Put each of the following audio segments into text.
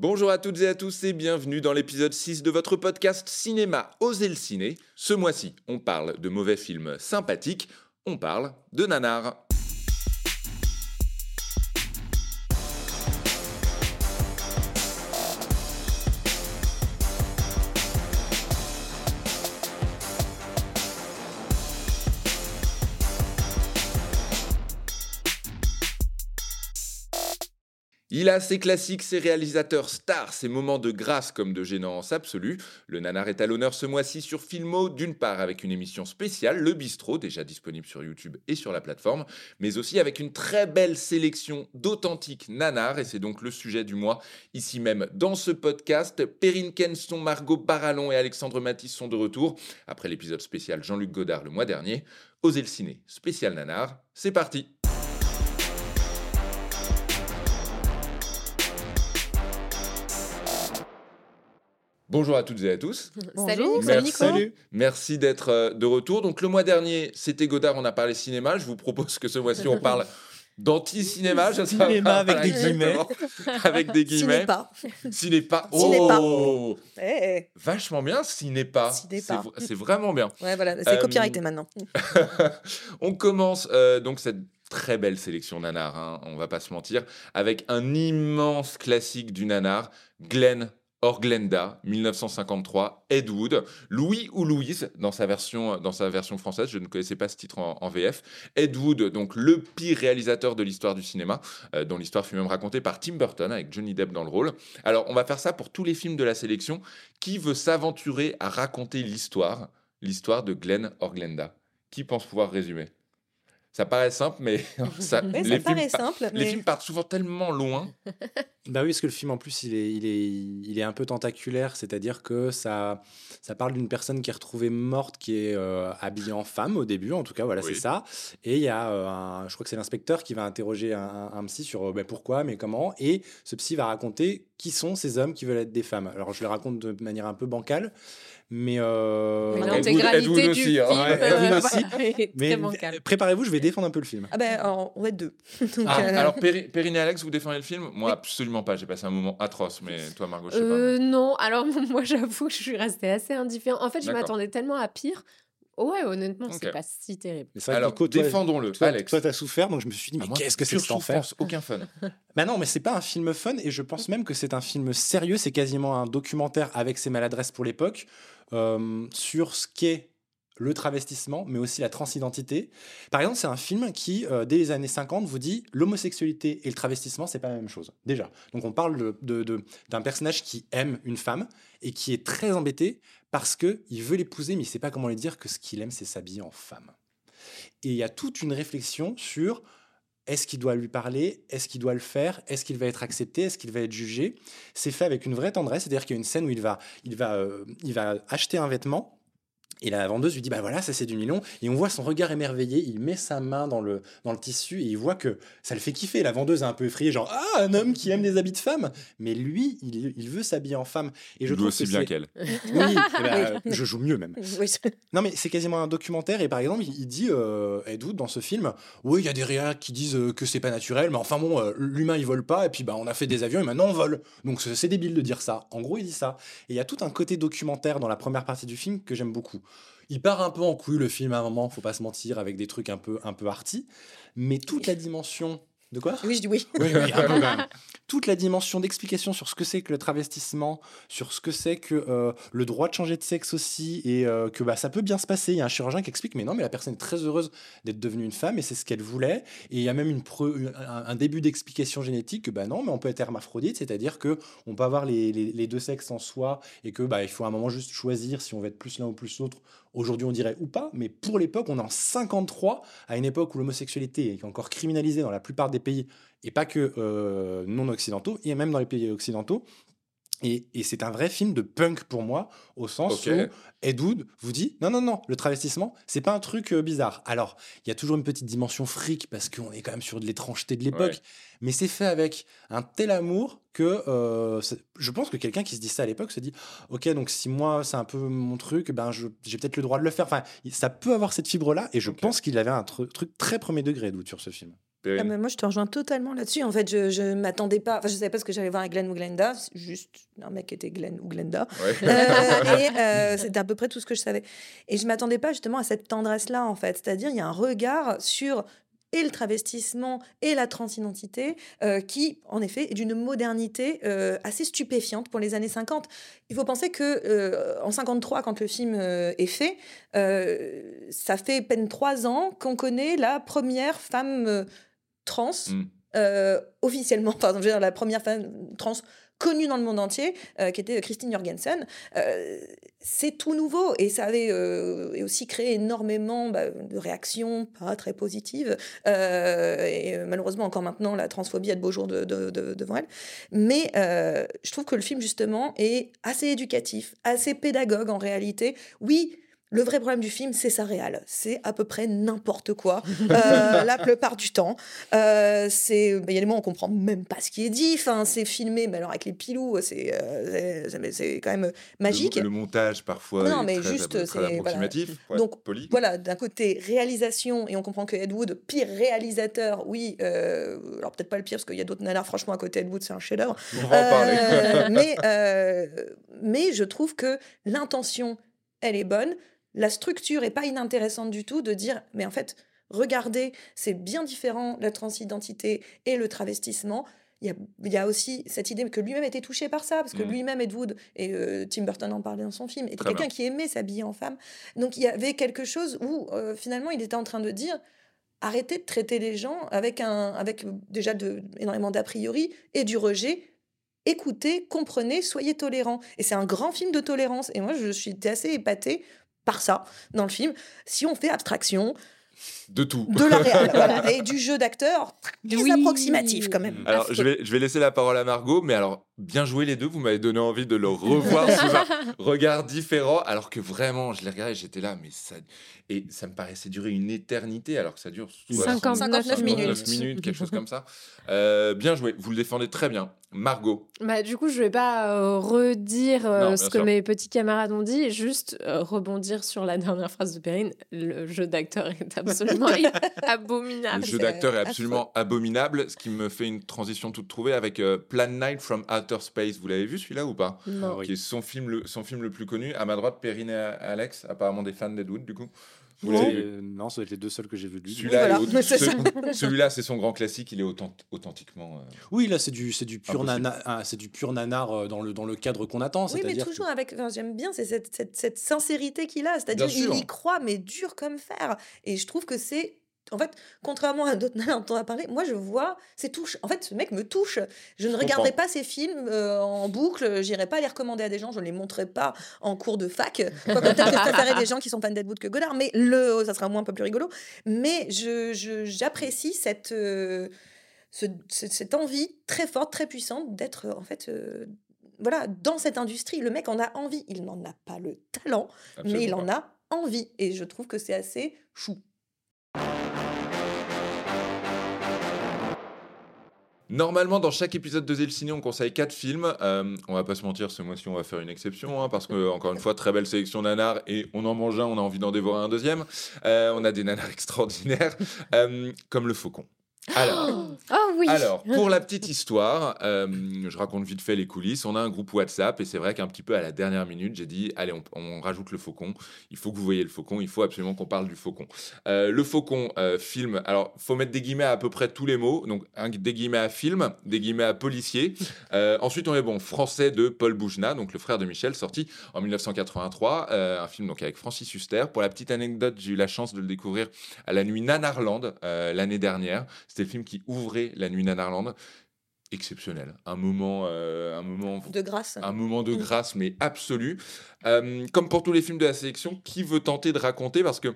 Bonjour à toutes et à tous et bienvenue dans l'épisode 6 de votre podcast Cinéma Osez le ciné. Ce mois-ci, on parle de mauvais films sympathiques, on parle de nanar. Il a ses classiques, ses réalisateurs stars, ses moments de grâce comme de gênance absolue. Le nanar est à l'honneur ce mois-ci sur Filmo, d'une part avec une émission spéciale, Le Bistrot, déjà disponible sur YouTube et sur la plateforme, mais aussi avec une très belle sélection d'authentiques nanars, et c'est donc le sujet du mois ici même dans ce podcast. Perrine Kenson, Margot Barallon et Alexandre Matisse sont de retour après l'épisode spécial Jean-Luc Godard le mois dernier. Osez le ciné, spécial nanar, c'est parti! Bonjour à toutes et à tous. Salut, Merci, Nico. Merci d'être euh, de retour. Donc le mois dernier, c'était Godard, on a parlé cinéma. Je vous propose que ce mois-ci, on parle d'anti-cinéma. pas, Cinéma avec des exactement. avec des guillemets. Cinépa. Cinépa. Cinépa. Oh Eh, Vachement bien. C'est v- C'est vraiment bien. Ouais, voilà, c'est Euh, copyrighté maintenant. on commence euh, donc cette très belle sélection nanar, hein, on va pas se mentir, avec un immense classique du nanar, Glenn or Glenda, 1953, Ed Wood, Louis ou Louise dans sa version, dans sa version française, je ne connaissais pas ce titre en, VF. Ed Wood, donc le pire réalisateur de l'histoire du cinéma, euh, dont l'histoire fut même racontée par Tim Burton avec Johnny Depp dans le rôle. Alors on va faire ça pour tous les films de la sélection. Qui veut s'aventurer à raconter l'histoire, l'histoire de Glenn or Glenda Qui pense pouvoir résumer? Ça paraît simple, mais ça, les, ça paraît films, simple, les films partent souvent tellement loin. Bah oui, parce que le film en plus il est, il est, il est un peu tentaculaire, c'est-à-dire que ça, ça parle d'une personne qui est retrouvée morte, qui est euh, habillée en femme au début, en tout cas, voilà, Oui. c'est ça. Et il y a, euh, un- je crois que c'est l'inspecteur qui va interroger un, psy sur euh, ben, pourquoi, mais comment. Et ce psy va raconter qui sont ces hommes qui veulent être des femmes. Alors je le raconte de manière un peu bancale, mais. euh, Mais l'intégralité du aussi, film hein. Wood euh, aussi. voilà, est mais préparez-vous, je vais défendre un peu le film. Ah ben, alors, on va être deux. Donc, Ah, euh, alors, Péri- Perrine et Alex, vous défendez le film? Moi, Oui. absolument pas. J'ai passé un moment atroce, mais toi, Margot, je sais Euh, non, alors moi j'avoue que je suis restée assez indifférente. En fait, je m'attendais tellement à pire. Ouais, honnêtement, Ok. c'est pas si terrible. Mais Alors, Nico, toi, défendons-le. toi, Alex. toi, t'as souffert, donc je me suis dit, mais qu'est-ce que c'est que cet enfer Aucun fun. Bah non, mais c'est pas un film fun et je pense même que c'est un film sérieux. C'est quasiment un documentaire avec ses maladresses pour l'époque euh, sur ce qu'est le travestissement, mais aussi la transidentité. Par exemple, c'est un film qui, euh, dès les années 50, vous dit l'homosexualité et le travestissement, c'est pas la même chose. Déjà. Donc on parle de- de- de- d'un personnage qui aime une femme et qui est très embêté parce que il veut l'épouser, mais il sait pas comment lui dire que ce qu'il aime, c'est s'habiller en femme. Et il y a toute une réflexion sur est-ce qu'il doit lui parler Est-ce qu'il doit le faire Est-ce qu'il va être accepté Est-ce qu'il va être jugé? C'est fait avec une vraie tendresse, c'est-à-dire qu'il y a une scène où il va, il va, euh, il va acheter un vêtement. Et la vendeuse lui dit bah voilà ça c'est du nylon et on voit son regard émerveillé il met sa main dans le dans le tissu et il voit que ça le fait kiffer la vendeuse est un peu effrayée genre ah un homme qui aime des habits de femme mais lui il, il veut s'habiller en femme et je Je trouve aussi que bien qu'elle. oui eh ben, je joue mieux même oui, non, mais c'est quasiment un documentaire. Et par exemple, il il dit, euh, Ed Wood, dans ce film, oui, il y a des réals qui disent euh, que c'est pas naturel, mais enfin bon, euh, l'humain, il vole pas, et puis bah, on a fait des avions, et maintenant on vole. Donc c'est débile de dire ça. En gros, il dit ça. Et il y a tout un côté documentaire dans la première partie du film que j'aime beaucoup. Il part un peu en couille, le film, à un moment, faut pas se mentir, avec des trucs un peu, un peu arty. Mais toute la dimension. De quoi? Oui, je dis oui. oui, oui, un peu quand même. Toute la dimension d'explication sur ce que c'est que le travestissement, sur ce que c'est que euh, le droit de changer de sexe aussi, et euh, que bah, ça peut bien se passer. Il y a un chirurgien qui explique, mais non, mais la personne est très heureuse d'être devenue une femme, et c'est ce qu'elle voulait. Et il y a même une pre- un, un début d'explication génétique que bah non, mais on peut être hermaphrodite, c'est-à-dire que on peut avoir les, les- les deux sexes en soi, et que bah, il faut à un moment juste choisir si on veut être plus l'un ou plus l'autre. Aujourd'hui, on dirait ou pas, mais pour l'époque, on est en 53, à une époque où l'homosexualité est encore criminalisée dans la plupart des pays, et pas que euh, non occidentaux, et même dans les pays occidentaux. Et, et c'est un vrai film de punk pour moi, au sens où Ed Wood vous dit non, non, non, le travestissement, c'est pas un truc euh, bizarre. Alors, il y a toujours une petite dimension fric parce qu'on est quand même sur de l'étrangeté de l'époque, Ouais. mais c'est fait avec un tel amour que euh, je pense que quelqu'un qui se dit ça à l'époque se dit ok, donc si moi c'est un peu mon truc, ben j'ai peut-être le droit de le faire. Enfin, ça peut avoir cette fibre là, et je pense qu'il avait un tru- truc très premier degré, Ed Wood, sur ce film. Ah, moi, je te rejoins totalement là-dessus. En fait, je, je m'attendais pas. Enfin, je savais pas ce que j'allais voir avec Glenn ou Glenda. Juste un mec qui était Glenn ou Glenda. Ouais. Euh, et euh, c'était à peu près tout ce que je savais. Et je m'attendais pas justement à cette tendresse-là, en fait. C'est-à-dire, il y a un regard sur et le travestissement et la transidentité euh, qui, en effet, est d'une modernité euh, assez stupéfiante pour les années 50. Il faut penser que euh, en 53, quand le film est fait, ça fait peine trois ans qu'on connaît la première femme trans Mm. euh, officiellement, pardon, je veux dire la première femme trans connue dans le monde entier, euh, qui était Christine Jorgensen. Euh, c'est tout nouveau et ça avait euh, aussi créé énormément bah, de réactions pas très positives. Et malheureusement, encore maintenant, la transphobie a de beaux jours de- de- de- devant elle. Mais je trouve que le film, justement, est assez éducatif, assez pédagogue en réalité. Oui, le vrai problème du film, c'est sa réal. C'est à peu près n'importe quoi, euh, la plupart du temps. Euh, c'est, bah, il y a des moments où on comprend même pas ce qui est dit. Enfin, c'est filmé, mais alors avec les pilous, c'est, euh, c'est, quand même magique. Le, le montage parfois Non, est mais très, juste, très c'est- voilà. approximatif, pour Donc, poli. Voilà, d'un côté réalisation, et on comprend que Ed Wood, pire réalisateur, oui, euh, alors peut-être pas le pire, parce qu'il y a d'autres nanars, franchement, à côté Ed Wood, c'est un chef-d'œuvre. Euh, mais, euh, mais je trouve que l'intention, elle est bonne. La structure est pas inintéressante du tout de dire, mais en fait, regardez, c'est bien différent la transidentité et le travestissement. Il y a, il y a aussi cette idée que lui-même était touché par ça, parce que Mhm. lui-même, Ed Wood, et euh, Tim Burton en parlait dans son film, était quelqu'un qui aimait s'habiller en femme. Donc il y avait quelque chose où euh, finalement il était en train de dire arrêtez de traiter les gens avec, un, avec déjà de, énormément d'a priori et du rejet. Écoutez, comprenez, soyez tolérants. Et c'est un grand film de tolérance. Et moi, je suis assez épatée par ça dans le film. Si on fait abstraction De tout. de la voilà, et du jeu d'acteur, très Oui. approximatif quand même. Alors, je vais, je vais laisser la parole à Margot, mais alors, bien joué les deux, vous m'avez donné envie de le revoir sous un regard différent, alors que vraiment, je l'ai regardé, j'étais là, mais ça. Et ça me paraissait durer une éternité, alors que ça dure 59 59 minutes. minutes, quelque chose comme ça. Euh, bien joué, vous le défendez très bien. Margot, Bah, du coup, je vais pas euh, redire euh, Non, ce que sûr. mes petits camarades ont dit, juste euh, rebondir sur la dernière phrase de Perrine. Le jeu d'acteur est absolument abominable. le jeu d'acteur est absolument abominable, ce qui me fait une transition toute trouvée avec euh, Plan 9 from Outer Space. Vous l'avez vu celui-là ou pas? Non. Oui. Qui est son film, le, son film le plus connu. À ma droite, Perrine et Alex, apparemment des fans d'Ed Wood, du coup. Vous C'est- l'avez vu? Euh, non, ça doit être les deux seuls que j'ai vus. Celui-là, Voilà, ce- celui-là, c'est son grand classique. Il est authen- authentiquement. euh, Oui, là, c'est du, c'est du pur Impossible. nana, ah, c'est du pur nanar euh, dans le dans le cadre qu'on attend. Oui, mais toujours que- avec. enfin, J'aime bien c'est cette, cette, cette sincérité qu'il a. C'est-à-dire il y croit, mais dur comme fer. Et je trouve que c'est. En fait, contrairement à d'autres nanas dont on a parlé, moi je vois, c'est touche. En fait, ce mec me touche. Je ne regarderai pas ces films euh, en boucle, j'irai pas les recommander à des gens, je ne les montrerai pas en cours de fac. Quoique peut-être que je préférerais des gens qui sont fans d'Ed Wood que Godard, mais le, ça sera moins un peu plus rigolo. Mais je, je- j'apprécie cette, euh, ce- ce- cette envie très forte, très puissante d'être en fait. euh, voilà, dans cette industrie, le mec en a envie. Il n'en a pas le talent, mais il en a envie. Et je trouve que c'est assez chou. Normalement, dans chaque épisode de Zélciné, on conseille quatre films. Euh, on va pas se mentir, ce mois-ci, on va faire une exception, hein, parce que, encore une fois, très belle sélection nanars, et on en mange un, on a envie d'en dévorer un deuxième. Euh, on a des nanars extraordinaires, euh, comme Le Faucon. Alors, Oh oui. Alors, pour la petite histoire, euh, je raconte vite fait les coulisses. On a un groupe WhatsApp et c'est vrai qu'un petit peu à la dernière minute, j'ai dit allez, on, on rajoute le faucon. Il faut que vous voyez le faucon. Il faut absolument qu'on parle du faucon. Euh, le faucon, euh, film. Alors, faut mettre des guillemets à, à peu près tous les mots. Donc, un- des guillemets à film, des guillemets à policier. Ensuite, on est bon. Français de Paul Boujna, donc le frère de Michel, sorti en 1983. euh, un film donc avec Francis Huster. Pour la petite anecdote, j'ai eu la chance de le découvrir à la nuit Nanarland l'année dernière. C'était le film qui ouvrait la nuit Nanarland. Exceptionnel. Un moment, euh, un moment De grâce. un moment de Mm. grâce, mais absolu. Euh, comme pour tous les films de la sélection, qui veut tenter de raconter? Parce que,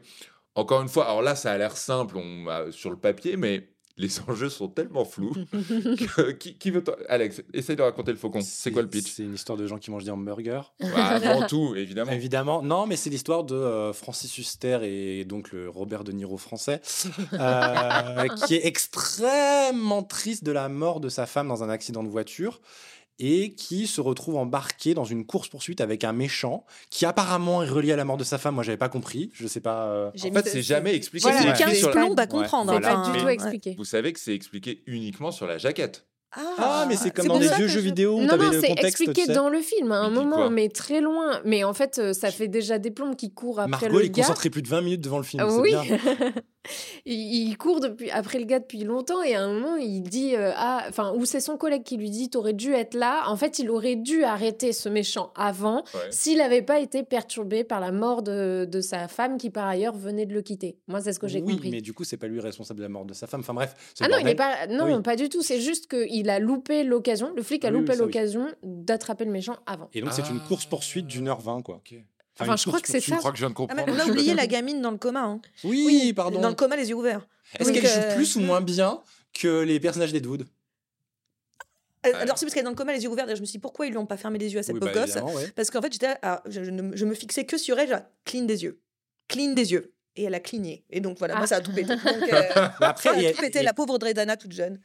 encore une fois, alors là, ça a l'air simple on, euh, sur le papier, mais les enjeux sont tellement flous. que- qui, qui veut Alex, essaye de raconter le faucon. C'est quoi le pitch? C'est une histoire de gens qui mangent des hamburgers. Bah, Avant tout, évidemment. Évidemment, non, mais c'est l'histoire de euh, Francis Huster et donc le Robert De Niro français, euh, qui est extrêmement triste de la mort de sa femme dans un accident de voiture. Et qui se retrouve embarqué dans une course-poursuite avec un méchant qui apparemment est relié à la mort de sa femme. Moi, j'avais pas compris. Je sais pas. euh, En fait, de- c'est jamais expliqué. Voilà, c'est Ouais. écrit 15 sur à Ouais. comprendre. C'est Voilà. pas du Mais- tout Ouais. expliqué. Vous savez que c'est expliqué uniquement sur la jaquette. Ah, mais c'est comme dans les ça vieux que jeux je- vidéo Non, non, c'est expliqué tu sais. dans le film à un Il dit moment, mais très loin. Mais en fait, euh, ça fait déjà des plombes qui courent après Margot, le il est gars. concentré plus de 20 minutes devant le film. Ah oui. bien. il, il court depuis, après le gars depuis longtemps et à un moment il dit euh, ah enfin ou c'est son collègue qui lui dit t'aurais dû être là en fait il aurait dû arrêter ce méchant avant Ouais. s'il n'avait pas été perturbé par la mort de, de sa femme qui par ailleurs venait de le quitter moi c'est ce que j'ai oui, compris mais du coup, c'est pas lui responsable de la mort de sa femme. Enfin bref. ah non il est pas non Oui. pas du tout c'est juste qu'il a loupé l'occasion le flic a Oui, oui, loupé oui. l'occasion d'attraper le méchant avant Et donc, c'est une Ah. course-poursuite d'une heure vingt, quoi. Enfin, je crois que c'est Je ça crois que je viens de Ah, comprendre. on a oublié la gamine dans le coma. hein. Oui, pardon. Dans le coma, les yeux ouverts. Est-ce qu'elle joue euh, plus ou moins bien que les personnages d'Edwood Euh, Alors, c'est parce qu'elle est dans le coma, les yeux ouverts. D'ailleurs, je me suis dit pourquoi ils lui ont pas fermé les yeux à cette Oui, pauvre bah, gosse? ouais. Parce qu'en fait, j'étais, ah, je, je je me fixais que sur elle, genre, clean des yeux. Clean des yeux. Et elle a cligné. Et donc voilà, Ah. moi ça a tout pété. Donc, euh, après, ça a il y a- tout pété, il a- la pauvre Dredana toute jeune.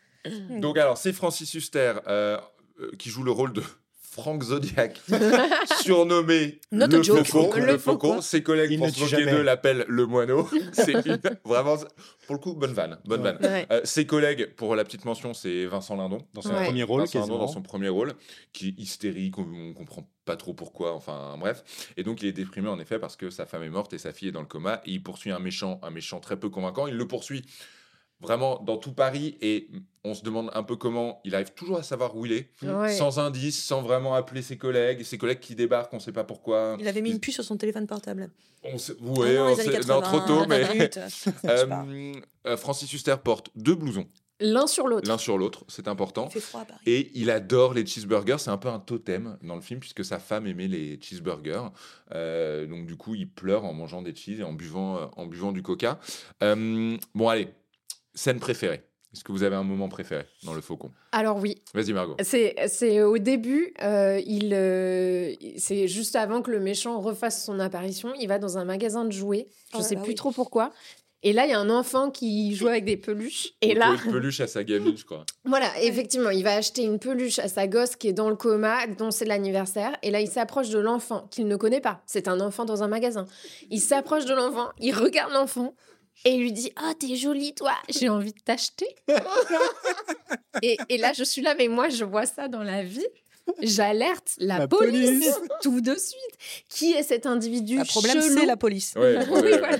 Donc alors, c'est Francis Huster euh, euh, qui joue le rôle de Frank Zodiac, surnommé Not le joke. faucon. Le Le faucon. faucon. Ses collègues d'eux l'appellent le moineau. C'est une- vraiment, pour le coup, bonne vanne. Bonne Ouais. vanne. Ouais. Euh, ses collègues, pour la petite mention, c'est Vincent Lindon. Dans son Ouais. premier rôle, Vincent Lindon quasiment. dans son premier rôle, qui est hystérique, on, on comprend pas trop pourquoi, enfin bref. Et donc il est déprimé en effet parce que sa femme est morte et sa fille est dans le coma et il poursuit un méchant, un méchant très peu convaincant. Il le poursuit vraiment dans tout Paris et on se demande un peu comment il arrive toujours à savoir où il est, Ouais. sans indice, sans vraiment appeler ses collègues, ses collègues qui débarquent, on sait pas pourquoi. Il avait mis une puce sur son téléphone portable. On sait, Ah ouais, non, on sait- 80, non, trop tôt, mais. Euh, euh, Francis Huster porte deux blousons, l'un sur l'autre l'un sur l'autre, c'est important. Il fait froid à Paris. Et il adore les cheeseburgers, c'est un peu un totem dans le film puisque sa femme aimait les cheeseburgers. Euh, donc du coup, il pleure en mangeant des cheese et en buvant, en buvant du coca. Euh, bon allez, scène préférée. Est-ce que vous avez un moment préféré dans le Faucon? Alors oui Vas-y Margot. C'est, c'est au début, euh, il, euh, c'est juste avant que le méchant refasse son apparition. Il va dans un magasin de jouets, je Oh là sais là, plus oui. trop pourquoi. Et là, il y a un enfant qui joue avec des peluches. Et Il là, pose une peluche à sa gamine, je crois. voilà, effectivement, il va acheter une peluche à sa gosse qui est dans le coma, dont c'est l'anniversaire. Et là, il s'approche de l'enfant qu'il ne connaît pas. C'est un enfant dans un magasin. Il s'approche de l'enfant, il regarde l'enfant et il lui dit Ah, t'es jolie, toi, j'ai envie de t'acheter. et, et là, je suis là, mais moi, je vois ça dans la vie. J'alerte la, La police, police. tout de suite. Qui est cet individu Le problème, c'est la police. Ouais, Oui, ouais, ouais. voilà.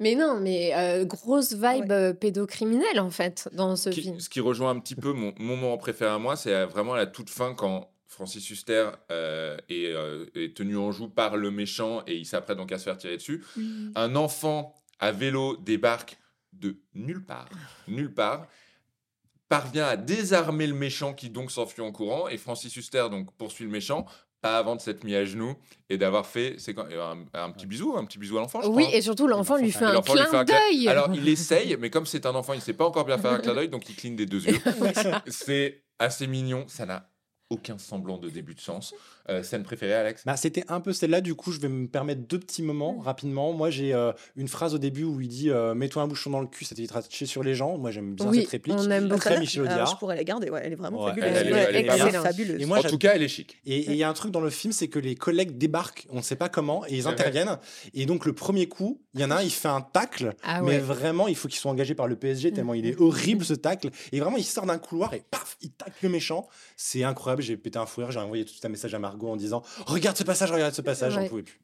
Mais non, mais euh, grosse vibe Ouais. euh, pédocriminelle en fait dans ce Qui- film. ce qui rejoint un petit peu mon, mon moment préféré à moi, c'est euh, vraiment à la toute fin quand Francis Huster euh, est, euh, est tenu en joue par le méchant et il s'apprête donc à se faire tirer dessus. Un enfant à vélo débarque de nulle part, nulle part, parvient à désarmer le méchant qui donc s'enfuit en courant et Francis Huster donc poursuit le méchant. Pas avant de s'être mis à genoux et d'avoir fait c'est quand, un, un petit bisou, un petit bisou à l'enfant. je Oui, crois. et surtout l'enfant lui fait un clin- d'œil. Alors, il essaye, mais comme c'est un enfant, il ne sait pas encore bien faire un clin d'œil, donc il cligne des deux yeux. c'est assez mignon, ça n'a aucun semblant de début de sens. Euh, scène préférée, Alex? Bah, C'était un peu celle-là, du coup, je vais me permettre deux petits moments rapidement. Moi, j'ai euh, une phrase au début où il dit euh, Mets-toi un bouchon dans le cul, ça t'évitera de chier sur les gens. Moi, j'aime bien Oui, cette réplique. on aime beaucoup. Très Michel Alors, Audiard. je pourrais la garder, ouais, elle est vraiment Ouais, fabuleuse. elle- elle est- Ouais, elle est pas elle est mal. fabuleuse. Et moi, En tout cas, elle est chic. Et il y a un truc dans le film, c'est que les collègues débarquent, on ne sait pas comment, et ils vrai. interviennent. Et donc, le premier coup, il y en a un, il fait un tacle, Ah mais vraiment, il faut qu'il soit engagé par le PSG, tellement il est horrible ce tacle. Et vraiment, il sort d'un couloir et paf, il le méchant. C'est incroyable, j'ai pété un fou rire, j'ai envoyé tout de suite un message à Margot en disant Regarde ce passage, regarde ce passage, j'en Ouais. pouvais plus.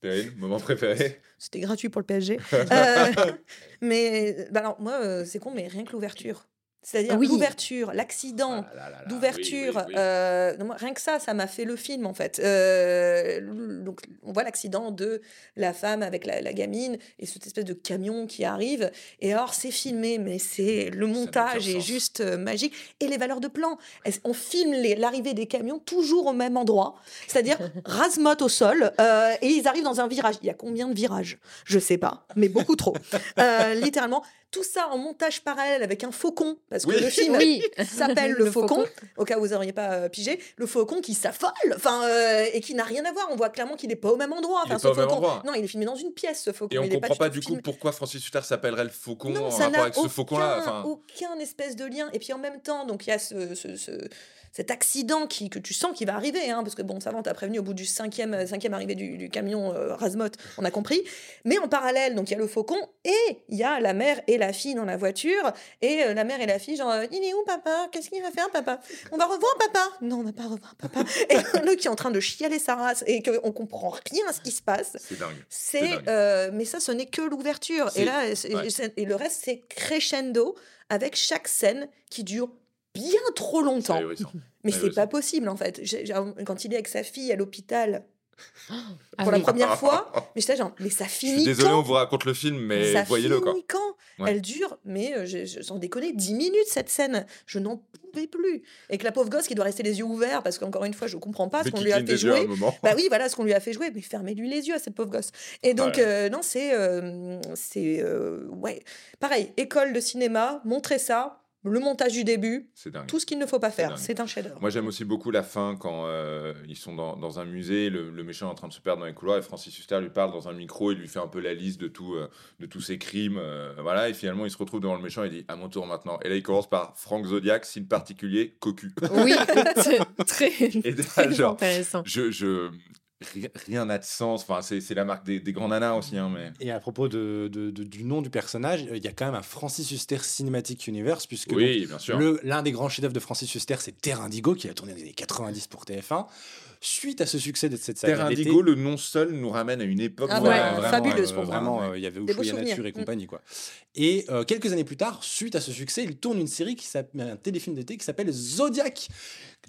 Perrine, moment préféré C'était gratuit pour le PSG. Euh, mais bah alors, moi, euh, c'est con, mais rien que l'ouverture. C'est-à-dire Oui. l'ouverture, l'accident. Ah d'ouverture. oui, oui, oui. euh, non, moi, rien que ça, ça m'a fait le film en fait. Euh, donc, on voit l'accident de la femme avec la, la gamine et cette espèce de camion qui arrive. Et alors, c'est filmé, mais c'est le montage est juste euh, magique. Et les valeurs de plan. On filme l'arrivée des camions toujours au même endroit, c'est-à-dire rasmote au sol, euh, et ils arrivent dans un virage. Il y a combien de virages? Je sais pas, mais beaucoup trop. Euh, littéralement, tout ça en montage parallèle avec un faucon, parce que Oui. le film Oui. s'appelle le, Le faucon, Faucon. au cas où vous n'auriez pas euh, pigé, le faucon qui s'affole, enfin, euh, et qui n'a rien à voir. On voit clairement qu'il n'est pas au même endroit. Il est ce pas au même faucon- endroit. Non, il est filmé dans une pièce, ce faucon. Et on est comprend pas du coup filmé. pourquoi Francis Huster s'appellerait le faucon Non, en ça rapport avec ce faucon-là. Enfin, aucun espèce de lien. Et puis en même temps, donc il y a ce, ce- ce- cet accident qui, que tu sens qui va arriver, hein, parce que bon, ça va, on t'a prévenu au bout du cinquième, euh, cinquième arrivée du, du camion euh, Razmot, on a compris. Mais en parallèle, donc il y a le faucon et il y a la mère et la fille dans la voiture. Et euh, la mère et la fille, genre, euh, il est où papa? Qu'est-ce qu'il va faire papa? On va revoir papa? Non, on va pas revoir papa. et le qui est en train de chialer sa race et qu'on comprend rien à ce qui se passe. C'est dingue. C'est, euh, mais ça, ce n'est que l'ouverture. Et là, ouais. et le reste, c'est crescendo avec chaque scène qui dure bien trop longtemps. ahurissant. Mais Ouais, c'est pas possible en fait. Quand il est avec sa fille à l'hôpital Ah pour la première fois, mais j'étais genre, mais ça Je suis finit désolé, quand on vous raconte le film, mais voyez-le quoi. finit quand Ouais. Elle dure, mais euh, je, je- sans déconner, 10 minutes cette scène. Je n'en pouvais plus. Et que la pauvre gosse qui doit rester les yeux ouverts, parce qu'encore une fois, je comprends pas ce qu'on lui a fait jouer. Bah oui, voilà ce qu'on lui a fait jouer, mais fermez-lui les yeux à cette pauvre gosse. Et donc, Ouais. euh, non, c'est. euh, c'est euh, ouais. Pareil, école de cinéma, montrer ça, le montage du début, tout ce qu'il ne faut pas faire. C'est un chef-d'œuvre. Moi, j'aime aussi beaucoup la fin quand euh, ils sont dans, dans un musée, le, le méchant est en train de se perdre dans les couloirs et Francis Huster lui parle dans un micro, il lui fait un peu la liste de, tout, euh, de tous ses crimes. euh, voilà, et finalement, il se retrouve devant le méchant et dit À mon tour maintenant. Et là, il commence par Franck Zodiac, signe particulier, cocu. Oui, c'est très, Et là, très genre, intéressant. je. je rien- n'a de sens. Enfin, c'est c'est la marque des, des grands nanas aussi. Hein, mais... Et à propos de, de- de- du nom du personnage, il y a quand même un Francis Huster Cinematic Universe, puisque donc, Oui, bien sûr. le- l'un des grands chefs-d'œuvre de Francis Huster, c'est Terre Indigo, qui a tourné dans les années 90 pour TF1. Suite à ce succès de cette saga Terre Indigo, le nom seul nous ramène à une époque. Ah Ouais, ouais, vraiment, fabuleuse euh, pour moi. Vraiment, euh, il y avait Ushuaïa. Nature et Mm. compagnie. Quoi. Et euh, quelques années plus tard, suite à ce succès, il tourne une série qui s'appelle un téléfilm d'été qui s'appelle Zodiac,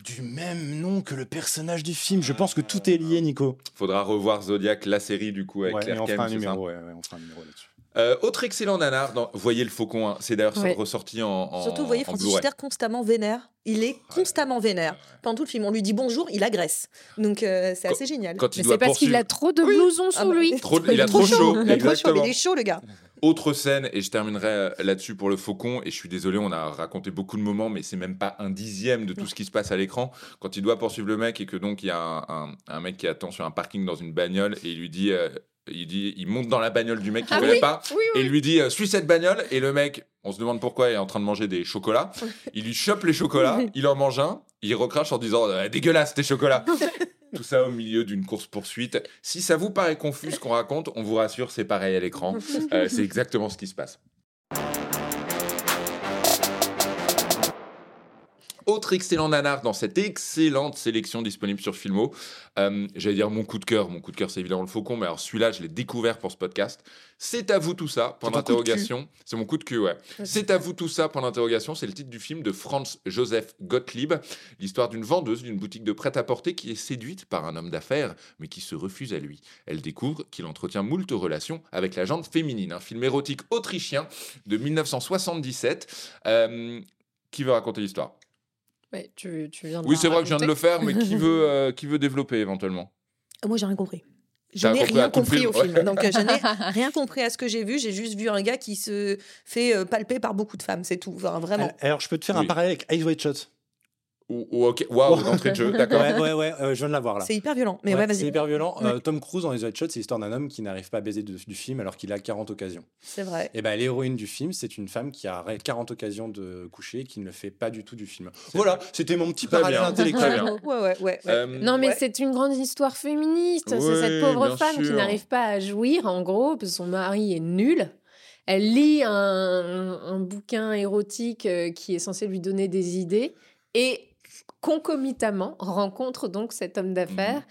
du même nom que le personnage du film. Je pense que tout est lié, Nico. Faudra revoir Zodiac, la série du coup avec Ouais, Claire on fera un numéro. ouais, ouais, on fera un numéro là-dessus. Euh, autre excellent nanar, dans... voyez le faucon, hein. c'est d'ailleurs Ouais. ressorti en, en Surtout, vous voyez, Francis. Huster constamment vénère. Il est constamment vénère. Pendant tout le film, on lui dit bonjour, il agresse. Donc, euh, c'est assez génial. Quand il Mais c'est parce qu'il a trop de Oui. blousons Ah sous bah, lui. Trop- il a trop chaud, Il a trop chaud, il est chaud, le gars. Autre scène, et je terminerai euh, là-dessus pour le faucon, et je suis désolé, on a raconté beaucoup de moments, mais c'est même pas un dixième de tout ce qui se passe à l'écran. Quand il doit poursuivre le mec et que donc il y a un, un- un mec qui attend sur un parking dans une bagnole et il lui dit, euh, il dit, il monte dans la bagnole du mec qu'il Ah connaît oui, pas Oui, et il lui dit euh, suis cette bagnole et le mec, on se demande pourquoi il est en train de manger des chocolats. Il lui chope les chocolats, il en mange un, il recrache en disant dégueulasse tes chocolats. Tout ça au milieu d'une course poursuite. Si ça vous paraît confus ce qu'on raconte, on vous rassure, c'est pareil à l'écran. Euh, c'est exactement ce qui se passe. Autre excellent nanar dans cette excellente sélection disponible sur Filmo. Euh, J'allais dire mon coup de cœur. Mon coup de cœur, c'est évidemment le Faucon, mais alors celui-là, je l'ai découvert pour ce podcast. C'est à vous tout ça, point d'interrogation. C'est mon coup de cul, ouais. C'est à vous tout ça, point d'interrogation. C'est le titre du film de Franz Joseph Gottlieb. L'histoire d'une vendeuse d'une boutique de prêt-à-porter qui est séduite par un homme d'affaires, mais qui se refuse à lui. Elle découvre qu'il entretient moult relations avec la gente féminine. Un film érotique autrichien de 1977. Euh, qui veut raconter l'histoire Ouais, tu, tu viens de Oui, c'est vrai que je viens de le faire, mais qui veut, euh, qui veut développer éventuellement? Moi, j'ai rien compris. Je n'ai rien compris au film. Donc, euh, je n'ai rien compris à ce que j'ai vu. J'ai juste vu un gars qui se fait euh, palper par beaucoup de femmes. C'est tout. Enfin, vraiment. Alors, je peux te faire Oui. un parallèle avec Eyes Wide Shut. Ou, ou ok, waouh, d'entrée de jeu, d'accord. Ouais, ouais, ouais, euh, je viens de la voir là. C'est hyper violent. Mais Ouais, ouais, c'est vas-y. hyper violent. Ouais. Euh, Tom Cruise dans les White Shot, c'est l'histoire d'un homme qui n'arrive pas à baiser de- du film alors qu'il a 40 occasions. C'est vrai. Et ben l'héroïne du film, c'est une femme qui a 40 occasions de coucher et qui ne le fait pas du tout du film. Voilà, c'était mon petit bien, intellectuel. Ouais, ouais, ouais. ouais. Euh, Non, mais Ouais. c'est une grande histoire féministe. C'est cette pauvre femme qui n'arrive pas à jouir, en gros, parce que son mari est nul. Elle lit un, un bouquin érotique euh, qui est censé lui donner des idées et concomitamment rencontre donc cet homme d'affaires,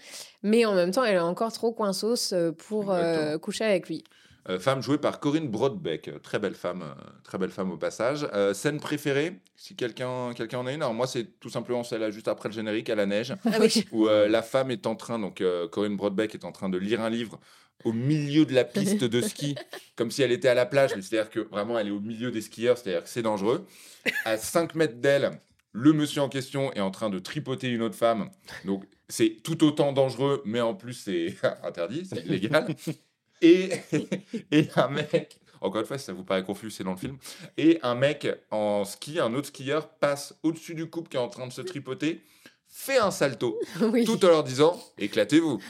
mais en même temps elle est encore trop coinsos euh, pour euh, coucher avec lui. Euh, femme jouée par Corinne Broadbeck, très belle femme, très belle femme au passage. Euh, scène préférée, si quelqu'un quelqu'un en a une. Alors moi, c'est tout simplement celle-là juste après le générique à la neige, Ah oui. où la femme est en train, donc Corinne Broadbeck est en train de lire un livre au milieu de la piste de ski, comme si elle était à la plage. C'est-à-dire que vraiment, elle est au milieu des skieurs, c'est-à-dire que c'est dangereux. À 5 mètres d'elle, le monsieur en question est en train de tripoter une autre femme. Donc c'est tout autant dangereux, mais en plus c'est interdit, c'est illégal. Et, et un mec, encore une fois, si ça vous paraît confus, c'est dans le film. Et un mec en ski, un autre skieur, passe au-dessus du couple qui est en train de se tripoter, fait un salto, oui. tout en leur disant éclatez-vous.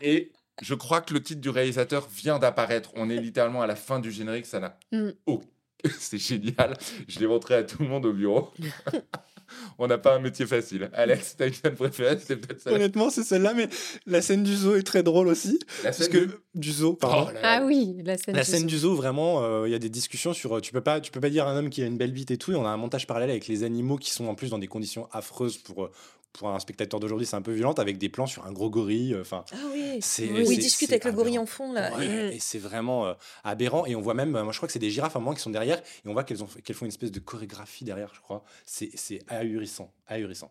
Et je crois que le titre du réalisateur vient d'apparaître. On est littéralement à la fin du générique, ça n'a. Mm. Oh, c'est génial. Je l'ai montré à tout le monde au bureau. on n'a pas un métier facile. Alex, t'as une scène préférée? C'est peut-être ça. Honnêtement, c'est celle-là, mais la scène du zoo est très drôle aussi. La Parce scène que du zoo, pardon. Oh là là. Ah oui, la scène. La du scène zoo. du zoo, vraiment, euh, il y a des discussions sur. euh, Tu peux pas, tu peux pas dire à un homme qui a une belle bite et tout. Et on a un montage parallèle avec les animaux qui sont en plus dans des conditions affreuses pour euh, pour un spectateur d'aujourd'hui, c'est un peu violent, avec des plans sur un gros gorille. euh, Enfin, Ah oui. c'est. C'est- il discute avec le gorille aberrant. en fond, là. Ouais, Mm. et c'est vraiment euh, aberrant. Et on voit même, euh, moi je crois que c'est des girafes à un moment qui sont derrière, et on voit qu'elles ont, qu'elles font une espèce de chorégraphie derrière, je crois. C'est, c'est ahurissant, ahurissant.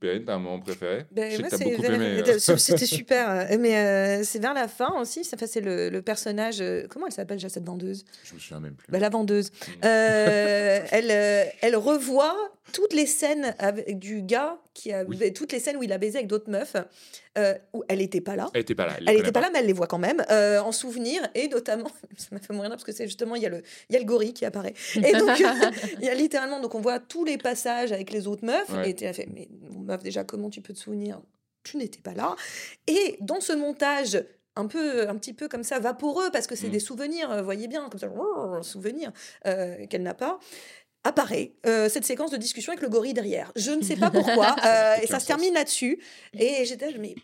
Perrine, t'as un moment préféré? Ben, moi, c'est vers- aimé. euh. C'était super. Mais euh, c'est vers la fin aussi. Ça fait c'est le, le personnage. euh, Comment elle s'appelle, déjà, cette vendeuse? Je me souviens même plus. Ben, La vendeuse. Mm. Euh, elle, euh, elle revoit toutes les scènes avec du gars qui a Oui. toutes les scènes où il a baisé avec d'autres meufs euh, où elle n'était pas là. Elle était pas là. Elle connaît n'était pas là, mais elle les voit quand même euh, en souvenir et notamment, ça m'a fait mourir parce que c'est justement il y a le il y a le gorille qui apparaît et donc il y a littéralement donc on voit tous les passages avec les autres meufs Ouais. et tu as fait mais meuf déjà comment tu peux te souvenir? Tu n'étais pas là et dans ce montage un peu un petit peu comme ça vaporeux parce que c'est Mm. des souvenirs euh, voyez bien comme ça un souvenir euh, qu'elle n'a pas apparaît euh, cette séquence de discussion avec le gorille derrière. Je ne sais pas pourquoi. euh, et ça se termine là-dessus. Et j'étais, là, mais.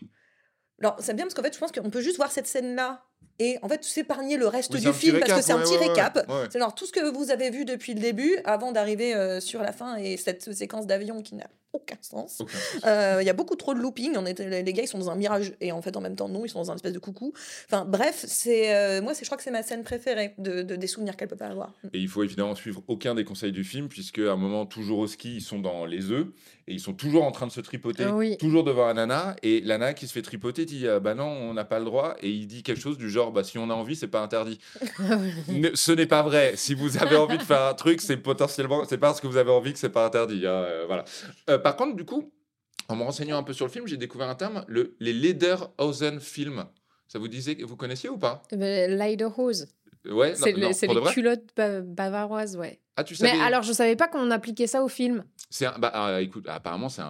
Alors, c'est bien parce qu'en fait, je pense qu'on peut juste voir cette scène-là et en fait s'épargner le reste Oui, du film parce que c'est un petit ouais, récap. ouais. C'est genre tout ce que vous avez vu depuis le début avant d'arriver euh, sur la fin et cette séquence d'avion qui n'a aucun sens. Euh, Il y a beaucoup trop de looping. On est, les gars, ils sont dans un mirage et en fait, en même temps, non, ils sont dans un espèce de coucou. Enfin, bref, c'est euh, moi, c'est je crois que c'est ma scène préférée de, de- des souvenirs qu'elle peut pas avoir. Et il faut évidemment suivre aucun des conseils du film, puisque à un moment, toujours au ski, ils sont dans les œufs et ils sont toujours en train de se tripoter, Ah oui. toujours devant un nana. Et la nana qui se fait tripoter dit euh, Bah non, on n'a pas le droit. Et il dit quelque chose du genre Bah si on a envie, c'est pas interdit. Ne- ce n'est pas vrai. Si vous avez envie de faire un truc, c'est potentiellement, c'est parce que vous avez envie que c'est pas interdit. hein, euh, voilà. Euh, par contre, du coup, en me renseignant un peu sur le film, j'ai découvert un terme le, les Lederhosen films. Ça vous disait, vous connaissiez ou pas? Euh, Lederhose. Ouais, C'est le- les culottes ba- bavaroises, ouais. Ah, tu savais Mais alors, je savais pas qu'on appliquait ça au film. C'est un- bah, ah, écoute, apparemment, c'est un,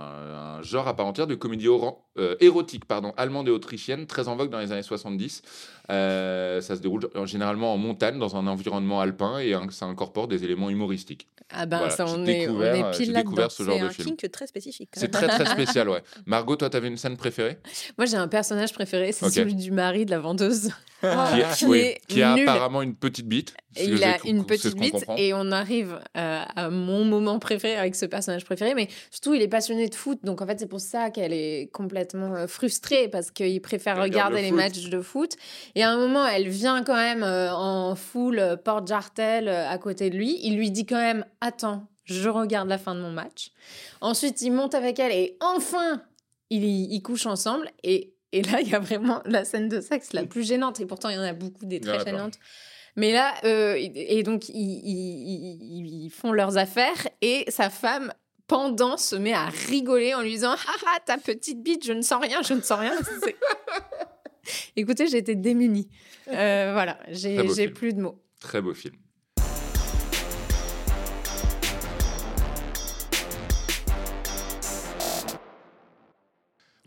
un genre à part entière de comédie oran- euh, érotique pardon, allemande et autrichienne, très en vogue dans les années 70. Euh, ça se déroule généralement en montagne, dans un environnement alpin, et hein, ça incorpore des éléments humoristiques. Ah ben, Voilà, ça, on est, on euh, est j'ai pile là-dedans. découvert ce genre C'est de un film. kink très spécifique. C'est très très spécial, ouais. Margot, toi, t'avais une scène préférée? Moi, j'ai un personnage préféré, c'est celui du mari de la vendeuse. Qui, est- qui oui, est qui a apparemment une petite bite. Il a une petite bite et on arrive euh, à mon moment préféré avec ce personnage préféré. Mais surtout, il est passionné de foot. Donc, en fait, c'est pour ça qu'elle est complètement euh, frustrée parce qu'il préfère Elle regarder le les foot. matchs de foot. Et à un moment, elle vient quand même euh, en full euh, porte-jartel euh, à côté de lui. Il lui dit quand même Attends, je regarde la fin de mon match. Ensuite, il monte avec elle et enfin, ils, ils couchent ensemble. Et, et là, il y a vraiment la scène de sexe la plus gênante. Et pourtant, il y en a beaucoup des très gênantes. Mais là, euh, et donc, ils, ils- ils- ils font leurs affaires et sa femme, pendant, se met à rigoler en lui disant Ah ah, ta petite bite, je ne sens rien, je ne sens rien. Écoutez, j'ai été démunie. Euh, voilà, j'ai plus de mots. Très beau film.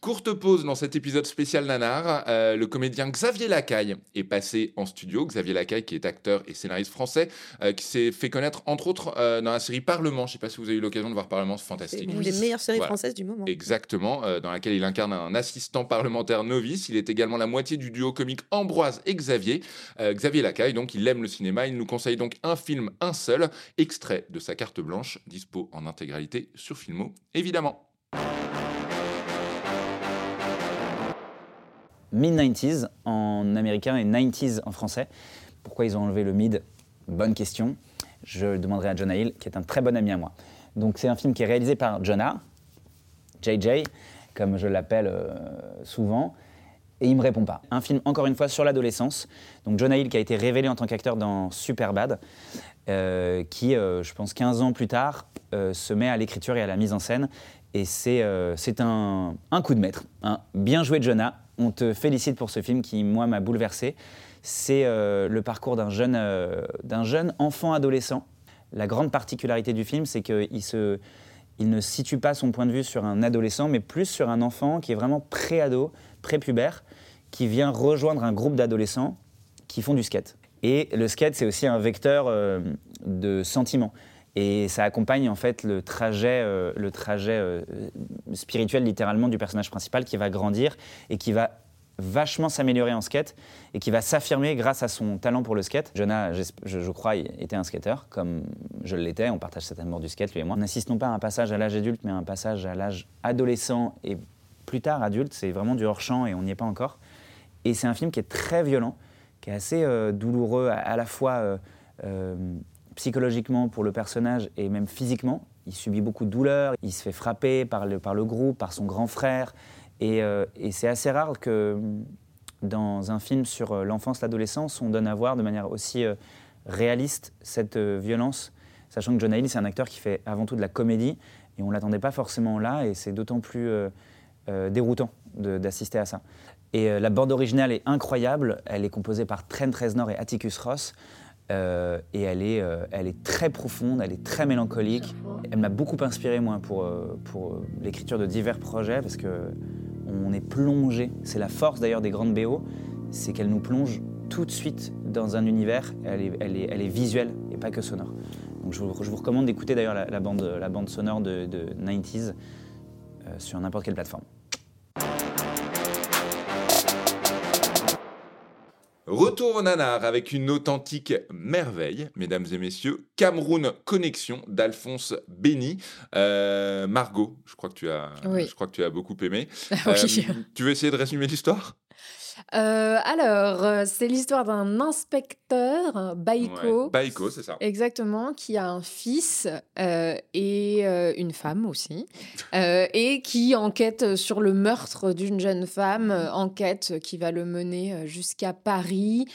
Courte pause dans cet épisode spécial Nanar. Euh, le comédien Xavier Lacaille est passé en studio. Xavier Lacaille, qui est acteur et scénariste français, euh, qui s'est fait connaître entre autres euh, dans la série Parlement. Je ne sais pas si vous avez eu l'occasion de voir Parlement, c'est fantastique. une des meilleures séries Voilà. françaises du moment. Exactement, dans laquelle il incarne un assistant parlementaire novice. Il est également la moitié du duo comique Ambroise et Xavier. Xavier Lacaille, donc, il aime le cinéma. Il nous conseille donc un film, un seul, extrait de sa carte blanche, dispo en intégralité sur Filmo, évidemment. Mid-90s en américain et 90s en français. Pourquoi ils ont enlevé le mid? Bonne question. Je demanderai à Jonah Hill, qui est un très bon ami à moi. Donc c'est un film qui est réalisé par Jonah, JJ, comme je l'appelle euh, souvent, et il me répond pas. Un film, encore une fois, sur l'adolescence. Donc Jonah Hill, qui a été révélé en tant qu'acteur dans Superbad, euh, qui, euh, je pense, 15 ans plus tard, se met à l'écriture et à la mise en scène. Et c'est euh, un, un coup de maître. hein. Bien joué, Jonah. On te félicite pour ce film qui, moi, m'a bouleversé. C'est euh, le parcours d'un jeune, euh, jeune enfant adolescent. La grande particularité du film, c'est qu'il se, il ne situe pas son point de vue sur un adolescent, mais plus sur un enfant qui est vraiment pré-ado, pré-pubère, qui vient rejoindre un groupe d'adolescents qui font du skate. Et le skate, c'est aussi un vecteur euh, de sentiments. Et ça accompagne en fait le trajet, euh, le trajet euh, spirituel littéralement du personnage principal qui va grandir et qui va vachement s'améliorer en skate et qui va s'affirmer grâce à son talent pour le skate. Jonah, je, je crois, était un skateur, comme je l'étais. On partage cet amour du skate, lui et moi. On n'assiste non pas à un passage à l'âge adulte, mais à un passage à l'âge adolescent et plus tard adulte. C'est vraiment du hors-champ et on n'y est pas encore. Et c'est un film qui est très violent, qui est assez euh, douloureux à, la fois psychologiquement pour le personnage et même physiquement. Il subit beaucoup de douleurs, il se fait frapper par le, par le groupe, par son grand frère. Et, euh, et c'est assez rare que dans un film sur euh, l'enfance, l'adolescence, on donne à voir de manière aussi euh, réaliste cette violence, sachant que John Hill, c'est un acteur qui fait avant tout de la comédie, et on ne l'attendait pas forcément là, et c'est d'autant plus déroutant d'assister à ça. Et la bande originale est incroyable, elle est composée par Trent Reznor et Atticus Ross, euh, et elle est, euh, elle est très profonde, elle est très mélancolique. Elle m'a beaucoup inspiré, moi, pour, euh, pour l'écriture de divers projets, parce que on est plongé. C'est la force d'ailleurs des grandes BO, c'est qu'elle nous plonge tout de suite dans un univers. Elle est, elle est, elle est visuelle et pas que sonore. Donc je vous, recommande d'écouter d'ailleurs la, bande, la bande sonore de, de 90s euh, sur n'importe quelle plateforme. Retour au nanar avec une authentique merveille, mesdames et messieurs. Cameroun Connexion d'Alphonse Béni. Euh, Margot, je crois que tu as, Oui. je crois que tu as beaucoup aimé. Oui. Euh, tu veux essayer de résumer l'histoire? Euh, alors, euh, c'est l'histoire d'un inspecteur, Baïko. Ouais. Baïko, c'est ça. Exactement, qui a un fils euh, et euh, une femme aussi, euh, et qui enquête sur le meurtre d'une jeune femme, euh, enquête qui va le mener euh, jusqu'à Paris.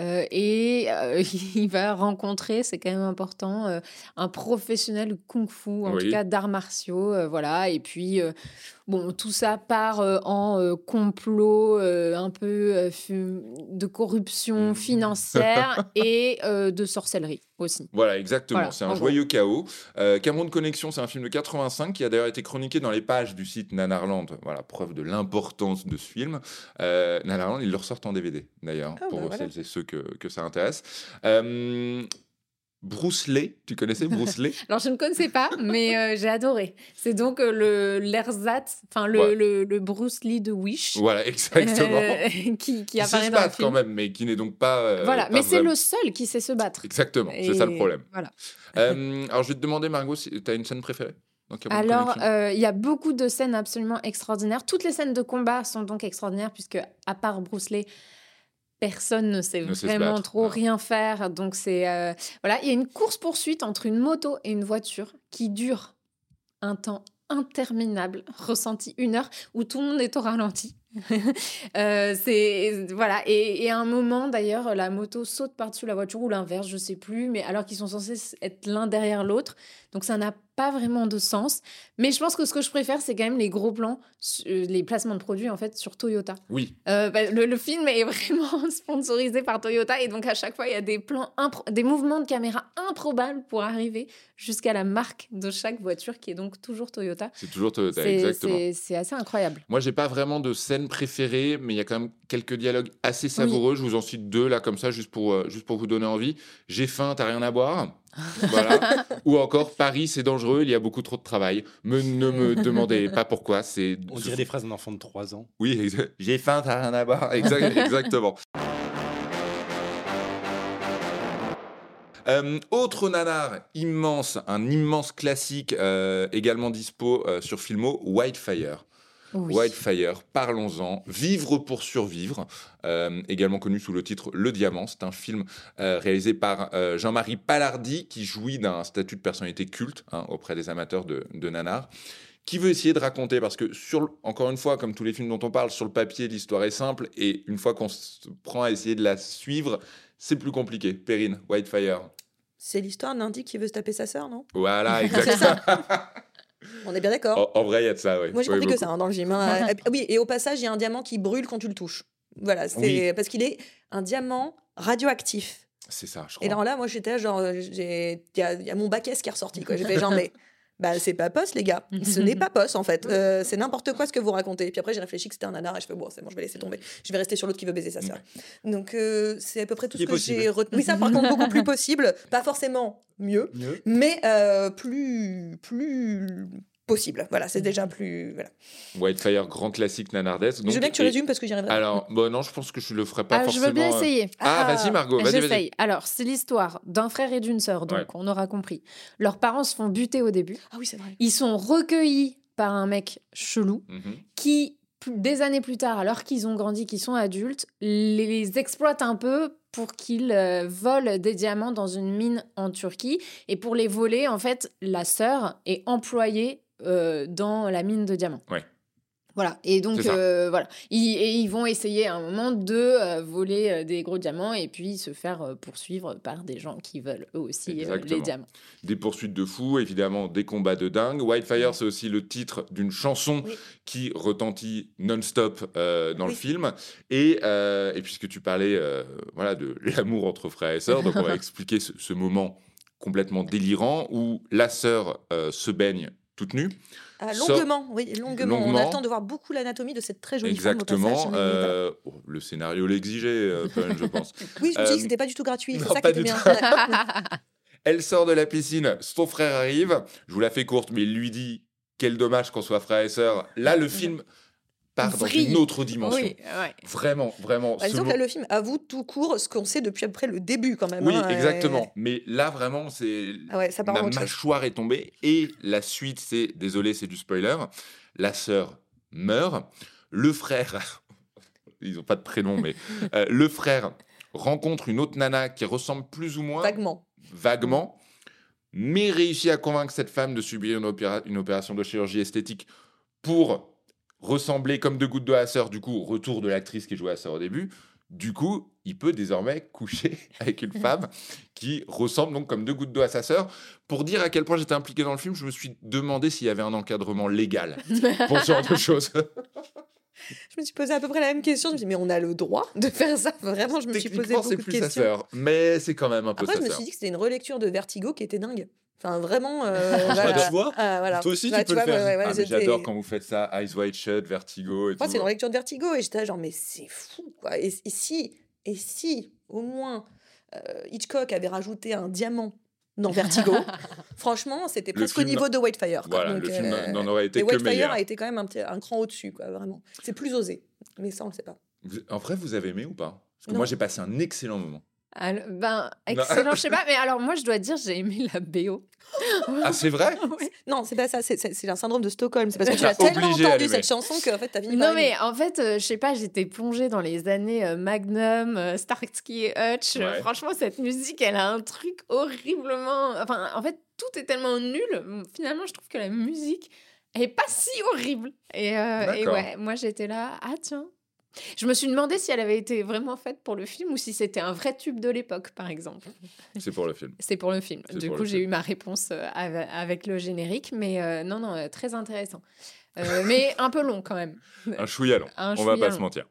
euh, et euh, il va rencontrer, c'est quand même important, euh, un professionnel kung-fu, en Oui. tout cas d'arts martiaux, euh, voilà. Et puis, euh, bon, tout ça part euh, en euh, complot euh, un peu de corruption Mhm. financière et de sorcellerie aussi. Voilà, exactement. Voilà, c'est un joyeux chaos. Cameroun Connexion, c'est un film de 85 qui a d'ailleurs été chroniqué dans les pages du site Nanarland. Voilà, preuve de l'importance de ce film. Nanarland, ils le ressortent en DVD d'ailleurs, Ah, pour bah, voilà. celles et ceux que, que ça intéresse. Bruce Lee, tu connaissais Bruce Lee? Alors, je ne connaissais pas, mais euh, j'ai adoré. C'est donc euh, le l'ersatz, enfin le, Ouais. le, le Bruce Lee de Wish. Voilà, exactement. euh, qui, qui sait se le battre film. quand même, mais qui n'est donc pas. Voilà, pas mais c'est le seul qui sait se battre. Exactement, c'est ça le problème. Voilà. Alors je vais te demander, Margot, si tu as une scène préférée Alors, euh, il y a beaucoup de scènes absolument extraordinaires. Toutes les scènes de combat sont donc extraordinaires, puisque, à part Bruce Lee, personne ne sait Ne vraiment trop rien faire. Donc, c'est. euh, Voilà, il y a une course-poursuite entre une moto et une voiture qui dure un temps interminable, ressenti une heure, où tout le monde est au ralenti. Euh, c'est voilà. Et, et à un moment d'ailleurs la moto saute par-dessus la voiture ou l'inverse je sais plus mais alors qu'ils sont censés être l'un derrière l'autre. Donc ça n'a pas vraiment de sens. Mais je pense que ce que je préfère c'est quand même les gros plans euh, les placements de produits en fait sur Toyota. Oui, Euh, bah, le, le film est vraiment sponsorisé par Toyota et donc à chaque fois il y a des plans des mouvements de caméra improbables pour arriver jusqu'à la marque de chaque voiture qui est donc toujours Toyota. C'est toujours Toyota, exactement. c'est assez incroyable. Moi, j'ai pas vraiment de scène préférée, mais il y a quand même quelques dialogues assez savoureux. Je vous en cite deux là, comme ça, juste pour, euh, juste pour vous donner envie. J'ai faim, t'as rien à boire. Voilà. Ou encore, Paris, c'est dangereux, il y a beaucoup trop de travail. Me, ne me demandez pas pourquoi. C'est On dirait des phrases d'un enfant de 3 ans. Oui, j'ai faim, t'as rien à boire. Exact- exactement. Euh, autre nanar immense, un immense classique euh, également dispo euh, sur Filmo, Whitefire. Oui. Whitefire, parlons-en. Vivre pour survivre, euh, également connu sous le titre Le Diamant. C'est un film euh, réalisé par euh, Jean-Marie Palardi qui jouit d'un statut de personnalité culte hein, auprès des amateurs de, de nanar. Qui veut essayer de raconter Parce que, sur, le- encore une fois, comme tous les films dont on parle, sur le papier, l'histoire est simple. Et une fois qu'on se prend à essayer de la suivre, c'est plus compliqué. Perrine, Whitefire. C'est l'histoire d'un qui veut se taper sa sœur, non? Voilà, exactement. On est bien d'accord. en, en vrai, il y a de ça, oui. Moi, j'ai Oui, compris que ça hein, dans le film. hein. Oui, et au passage, il y a un diamant qui brûle quand tu le touches. Voilà, c'est Oui. parce qu'il est un diamant radioactif. C'est ça, je Et crois. alors là, moi, j'étais genre, j'ai- il y a, il y a mon bac S qui est ressorti. quoi. J'ai fait genre, mais Bah, c'est pas poste, les gars. Ce n'est pas poste, en fait. Euh, c'est n'importe quoi ce que vous racontez. Et puis après, j'ai réfléchi que c'était un nanar et je fais, bon, c'est bon, je vais laisser tomber. Je vais rester sur l'autre qui veut baiser sa sœur. Donc, euh, c'est à peu près tout ce que j'ai possible. retenu. Oui, ça, par contre, beaucoup plus possible. Pas forcément mieux, Mieux. mais euh, plus, plus possible. Voilà, c'est déjà plus. Voilà. Whitefire, grand classique nanardesque. je veux bien que tu et- résumes parce que j'y arriverai. Alors, bon, non, je pense que je le ferai pas Ah, je forcément. veux bien euh, essayer. Ah, Ah, vas-y, Margot, vas-y, vas-y. J'essaye. Alors, c'est l'histoire d'un frère et d'une sœur, donc Ouais. on aura compris. Leurs parents se font buter au début. Ah oui, c'est vrai. Ils sont recueillis par un mec chelou Mhm. qui, des années plus tard, alors qu'ils ont grandi, qu'ils sont adultes, les, les exploite un peu pour qu'ils euh, volent des diamants dans une mine en Turquie. Et pour les voler, en fait, la sœur est employée euh, dans la mine de diamants. Ouais. Voilà. Et donc, euh, voilà. Ils, et ils vont essayer à un moment de euh, voler euh, des gros diamants et puis se faire poursuivre par des gens qui veulent eux aussi les diamants. Des poursuites de fous, évidemment, des combats de dingue. Whitefire, c'est aussi le titre d'une chanson Oui. qui retentit non-stop dans le film. Et, et puisque tu parlais voilà, de l'amour entre frères et sœurs, donc on va expliquer ce, ce moment complètement délirant où la sœur se baigne toute nue. Sort- longuement, oui, longuement. On a Longuement. le temps de voir beaucoup l'anatomie de cette très jolie Exactement. euh, oh, le scénario l'exigeait, euh, je pense. Oui, je me suis dit euh, que c'était pas du tout gratuit. C'est ça qui était bien. Elle sort de la piscine, son frère arrive. Je vous la fais courte, mais il lui dit quel dommage qu'on soit frère et sœur. Là, le film part dans une autre dimension. Oui, ouais. Vraiment, vraiment. Bah, disons que là, le film avoue tout court ce qu'on sait depuis à peu près le début quand même. Oui, hein, exactement. et- Mais là, vraiment, c'est. Ah ouais, chose. mâchoire est tombée. Et la suite, c'est. Désolé, c'est du spoiler. La sœur meurt. Le frère. Ils n'ont pas de prénom, mais. euh, le frère rencontre une autre nana qui ressemble plus ou moins. Vaguement. vaguement, mais réussit à convaincre cette femme de subir une, opéra- une opération de chirurgie esthétique pour ressembler comme deux gouttes d'eau à sœur. Du coup, retour de l'actrice qui jouait à sœur au début. Du coup, il peut désormais coucher avec une femme qui ressemble donc comme deux gouttes d'eau à sa sœur. Pour dire à quel point j'étais impliqué dans le film, je me suis demandé s'il y avait un encadrement légal pour ce genre de choses. Je me suis posé à peu près la même question. Je me suis dit, mais on a le droit de faire ça Vraiment, je me suis posé Techniquement, beaucoup c'est de plus sa questions. sœur, mais c'est quand même un peu Après, je sa me sœur. suis dit que c'était une relecture de Vertigo qui était dingue. Enfin, vraiment. euh, voilà. tu vois Ah, voilà. Toi aussi, tu Ouais, peux le vois, faire. ouais, Ah, J'adore quand vous faites ça, Eyes Wide Shut, Vertigo et Moi, c'est une relecture de Vertigo et j'étais là, genre, mais c'est fou, quoi. Et, et si, et si, au moins, euh, Hitchcock avait rajouté un diamant dans Vertigo, franchement, c'était presque au film niveau de Whitefire. quoi. Voilà, Donc, le film euh, n'en aurait été et que Whitefire meilleur. a été quand même un, petit- un cran au-dessus, quoi, vraiment. C'est plus osé, mais ça, on le sait pas. Vous- En vrai, vous avez aimé ou pas? Parce que Non. moi, j'ai passé un excellent moment. Alors, ben, excellent, je sais pas, mais alors moi, je dois dire, j'ai aimé la BO. Ah, c'est vrai Non, c'est pas ça, c'est- c'est c'est un syndrome de Stockholm. C'est parce que tu as tellement entendu cette chanson qu'en fait, t'as fini par Non, aimer. mais en fait, euh, je sais pas, j'étais plongée dans les années euh, Magnum, euh, Starsky et Hutch. Euh, Ouais. franchement, cette musique, elle a un truc horriblement. Enfin, en fait, tout est tellement nul. Finalement, je trouve que la musique, elle est pas si horrible. Et, euh, et ouais, moi, j'étais là, ah tiens. Je me suis demandé si elle avait été vraiment faite pour le film ou si c'était un vrai tube de l'époque, par exemple. C'est pour le film. C'est pour le film. Du coup, j'ai eu ma réponse euh, ave- avec le générique, mais euh, non, non, euh, très intéressant. Euh, mais un peu long quand même. Un chouïa long. Un On va chouïa pas se mentir.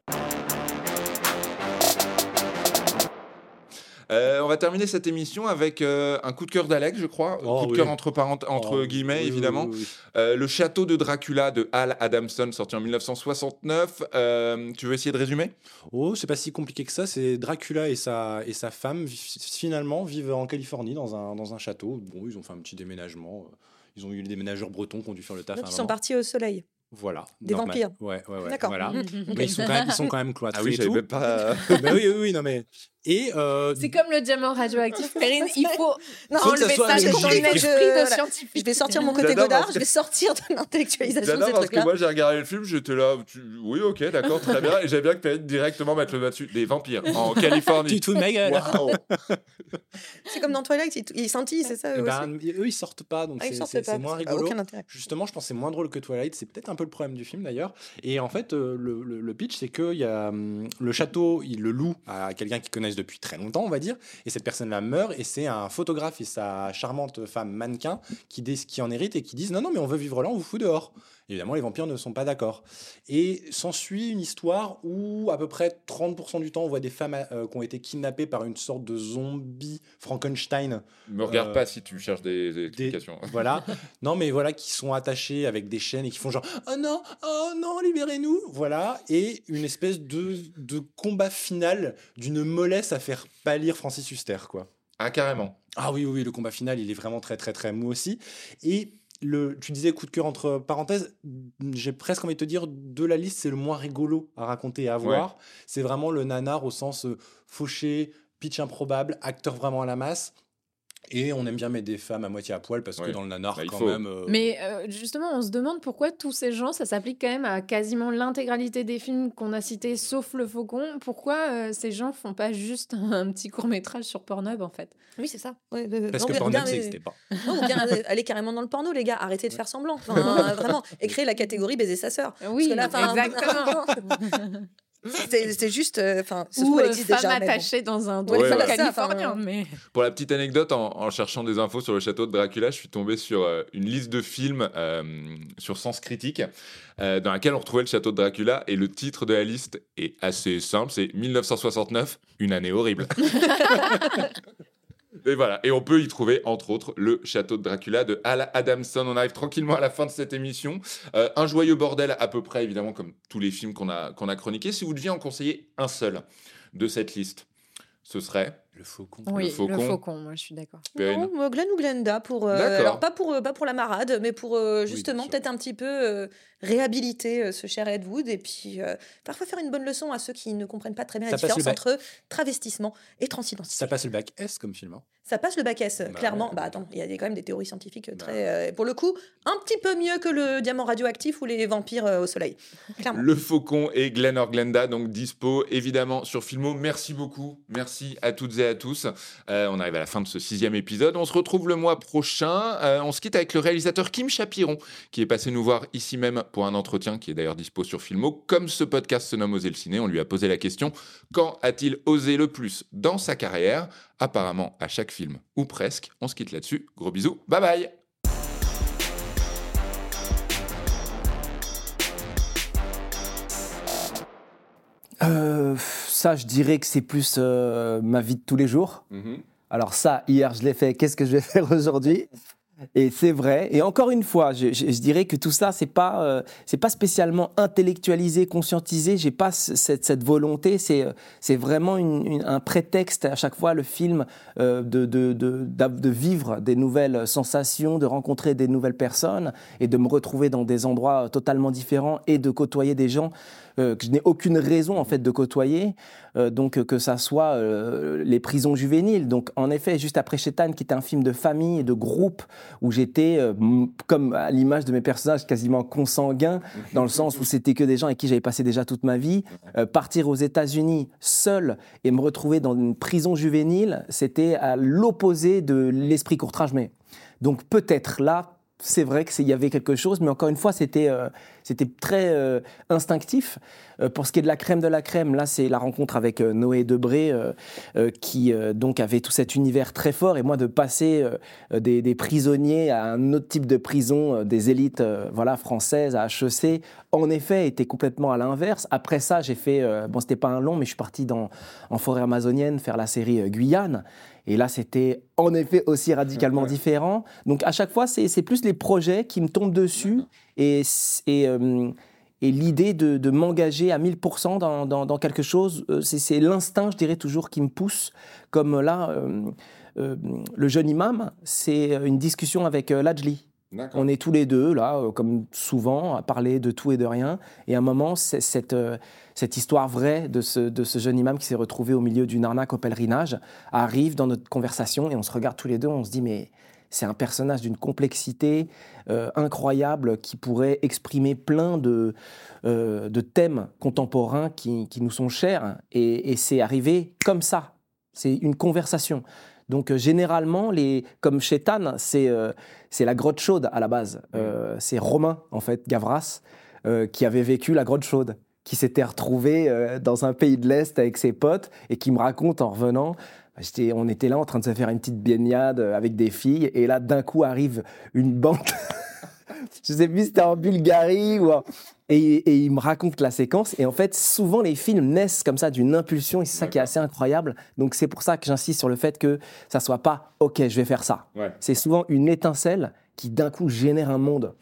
Euh, on va terminer cette émission avec euh, un coup de cœur d'Alex, je crois. Oh, coup de oui. cœur entre, parent- entre Oh, guillemets, oui, évidemment. oui, oui. Euh, le château de Dracula de Hal Adamson, sorti en 1969. Euh, tu veux essayer de résumer? Oh, c'est pas si compliqué que ça. C'est Dracula et sa, et sa femme, finalement, vivent en Californie dans un, dans un château. Bon, ils ont fait un petit déménagement. Ils ont eu des déménageurs bretons qui ont dû faire le taf. Donc, ils sont partis au soleil. Voilà. Des normal. vampires. Ouais, ouais, ouais. D'accord. Voilà. Mais ils sont, quand même, ils sont quand même cloîtrés. Ah oui, j'avais pas. Bah oui, oui, oui, non mais. Et. euh, C'est comme le diamant radioactif, Perrine, il faut Non, enlever ça un de voilà. scientifique. Je vais sortir mon côté Godard, je vais sortir de l'intellectualisation de parce que moi j'ai regardé le film, j'étais là, tu- oui ok d'accord très bien, et j'avais bien que Perrine directement mettre le bas dessus, des vampires en Tu Californie. te fous de ma gueule. Waouh. C'est comme dans Twilight, ils, ils scintillent, c'est ça eux ben, eux, ils sortent pas, donc Ah, c'est- moins ça a rigolo. Justement, je pense que c'est moins drôle que Twilight. C'est peut-être un peu le problème du film d'ailleurs. Et en fait, euh, le, le- le pitch, c'est que y a, hum, le château, il le loue à quelqu'un qu'ils depuis très longtemps, on va dire. Et cette personne-là meurt. Et c'est un photographe et sa charmante femme mannequin qui, qui en hérite et qui disent non, non, mais on veut vivre là, on vous fout dehors. Évidemment, les vampires ne sont pas d'accord. Et s'ensuit une histoire où, à peu près 30% du temps, on voit des femmes euh, qui ont été kidnappées par une sorte de zombie Frankenstein. Me regarde Euh, pas si tu cherches des, des explications. Voilà. non, mais voilà, qui sont attachés avec des chaînes et qui font genre Oh non, oh non, libérez-nous. Voilà. Et une espèce de, de combat final d'une mollesse à faire pâlir Francis Huster, quoi. Ah, carrément. Ah oui, oui, oui, le combat final, il est vraiment très, très, très mou aussi. Et le, tu disais coup de cœur entre parenthèses, j'ai presque envie de te dire, de la liste, c'est le moins rigolo à raconter et à voir. C'est vraiment le nanar au sens euh, fauché, pitch improbable, acteur vraiment à la masse. Et on aime bien mettre des femmes à moitié à poil parce que dans le nanar, Bah, quand faut. même. euh, Mais euh, justement, on se demande pourquoi tous ces gens, ça s'applique quand même à quasiment l'intégralité des films qu'on a cités, sauf Le Faucon. Pourquoi euh, ces gens font pas juste un petit court métrage sur Pornhub en fait? Oui, c'est ça. Ouais, euh, Parce non, que Pornhub, ça n'existait pas. Non, ou bien aller- carrément dans le porno, les gars. Arrêtez de faire semblant. Enfin, vraiment, et créer la catégorie baiser sa sœur. Oui, Parce que là, exactement. C'est juste. euh, Enfin, ce Ou euh, existe femme déjà. mais bon. attachée dans un Ouais, dos voilà, ça, californien. mais... Pour la petite anecdote, en, en cherchant des infos sur le château de Dracula, je suis tombé sur euh, une liste de films euh, sur Sens Critique euh, dans laquelle on retrouvait le château de Dracula et le titre de la liste est assez simple, c'est 1969, une année horrible. Et voilà, et on peut y trouver entre autres le château de Dracula de Hal Adamson. On arrive tranquillement à la fin de cette émission. Euh, un joyeux bordel à peu près, évidemment, comme tous les films qu'on a, qu'on a chroniqués. Si vous deviez en conseiller un seul de cette liste, ce serait Le faucon. Oui, le faucon. faucon. moi je suis d'accord. Non, Glenn ou Glenda pour euh, alors pas pour euh, pas pour la marade mais pour euh, justement peut-être un petit peu euh, réhabiliter euh, ce cher Ed Wood et puis euh, parfois faire une bonne leçon à ceux qui ne comprennent pas très bien la Ça différence entre travestissement et transidentité. Ça passe le bac S comme film. hein. Ça passe le bac S, Bah clairement. ouais. Bah attends, il y a des- quand même des théories scientifiques Bah très, euh, pour le coup, un petit peu mieux que le diamant radioactif ou les vampires euh, au soleil. Clairement. Le Faucon et Glen Glenda, donc dispo évidemment sur Filmo. Merci beaucoup, merci à toutes et à tous. Euh, on arrive à la fin de ce sixième épisode. On se retrouve le mois prochain. Euh, on se quitte avec le réalisateur Kim Chapiron, qui est passé nous voir ici même pour un entretien qui est d'ailleurs dispo sur Filmo. Comme ce podcast se nomme Oser le ciné, on lui a posé la question quand a-t-il osé le plus dans sa carrière? Apparemment à chaque film, ou presque. On se quitte là-dessus. Gros bisous, bye bye Euh, ça, je dirais que c'est plus euh, ma vie de tous les jours. Mhm. Alors ça, hier, je l'ai fait. Qu'est-ce que je vais faire aujourd'hui? Et c'est vrai. Et encore une fois, je, dirais que tout ça, c'est pas, euh, pas spécialement intellectualisé, conscientisé. J'ai pas ce- cette, volonté. C'est, euh, vraiment un prétexte à chaque fois le film euh, de vivre des nouvelles sensations, de rencontrer des nouvelles personnes et de me retrouver dans des endroits totalement différents et de côtoyer des gens euh, que je n'ai aucune raison en fait de côtoyer. Euh, donc euh, que ça soit les prisons juvéniles. Donc en effet, juste après Chétan, qui était un film de famille et de groupe où j'étais comme à l'image de mes personnages quasiment consanguins dans le sens où c'était que des gens avec qui j'avais passé déjà toute ma vie. Partir aux États-Unis seul et me retrouver dans une prison juvénile, c'était à l'opposé de l'esprit courtrage. Mais donc peut-être là. C'est vrai qu'il y avait quelque chose, mais encore une fois, c'était euh, très euh, instinctif. Euh, pour ce qui est de la crème de la crème, là, c'est la rencontre avec Noé Debré, qui donc avait tout cet univers très fort. Et moi, de passer des, des prisonniers à un autre type de prison, des élites voilà, françaises à HEC, en effet, était complètement à l'inverse. Après ça, j'ai fait, bon, c'était pas un long, mais je suis parti dans, en forêt amazonienne faire la série Guyane. Et là, c'était en effet aussi radicalement différent. Donc, à chaque fois, c'est plus les projets qui me tombent dessus et, c- et, euh, et l'idée de, de m'engager à 1000% dans, dans, dans quelque chose, euh, c'est l'instinct, je dirais toujours, qui me pousse. Comme là, euh, euh, le jeune imam, c'est une discussion avec Lajli. On est tous les deux, là, euh, comme souvent, à parler de tout et de rien. Et à un moment, euh, cette histoire vraie de ce, jeune imam qui s'est retrouvé au milieu d'une arnaque au pèlerinage arrive dans notre conversation et on se regarde tous les deux, on se dit, mais c'est un personnage d'une complexité euh, incroyable qui pourrait exprimer plein de, thèmes contemporains qui, qui nous sont chers. Et, et c'est arrivé comme ça. C'est une conversation. Donc euh, généralement, les, comme chez Tan, c'est euh, c'est la grotte chaude à la base. Euh, c'est Romain, en fait, Gavras, qui avait vécu la grotte chaude, qui s'était retrouvé dans un pays de l'Est avec ses potes et qui me raconte en revenant. bah, on était là en train de se faire une petite baignade avec des filles et là d'un coup arrive une bande je sais plus si c'était en Bulgarie ou en- et, et il me raconte la séquence. Et en fait, souvent les films naissent comme ça d'une impulsion et c'est ça qui est assez incroyable. Donc c'est pour ça que j'insiste sur le fait que ça soit pas OK, je vais faire ça. Ouais. C'est souvent une étincelle qui d'un coup génère un monde.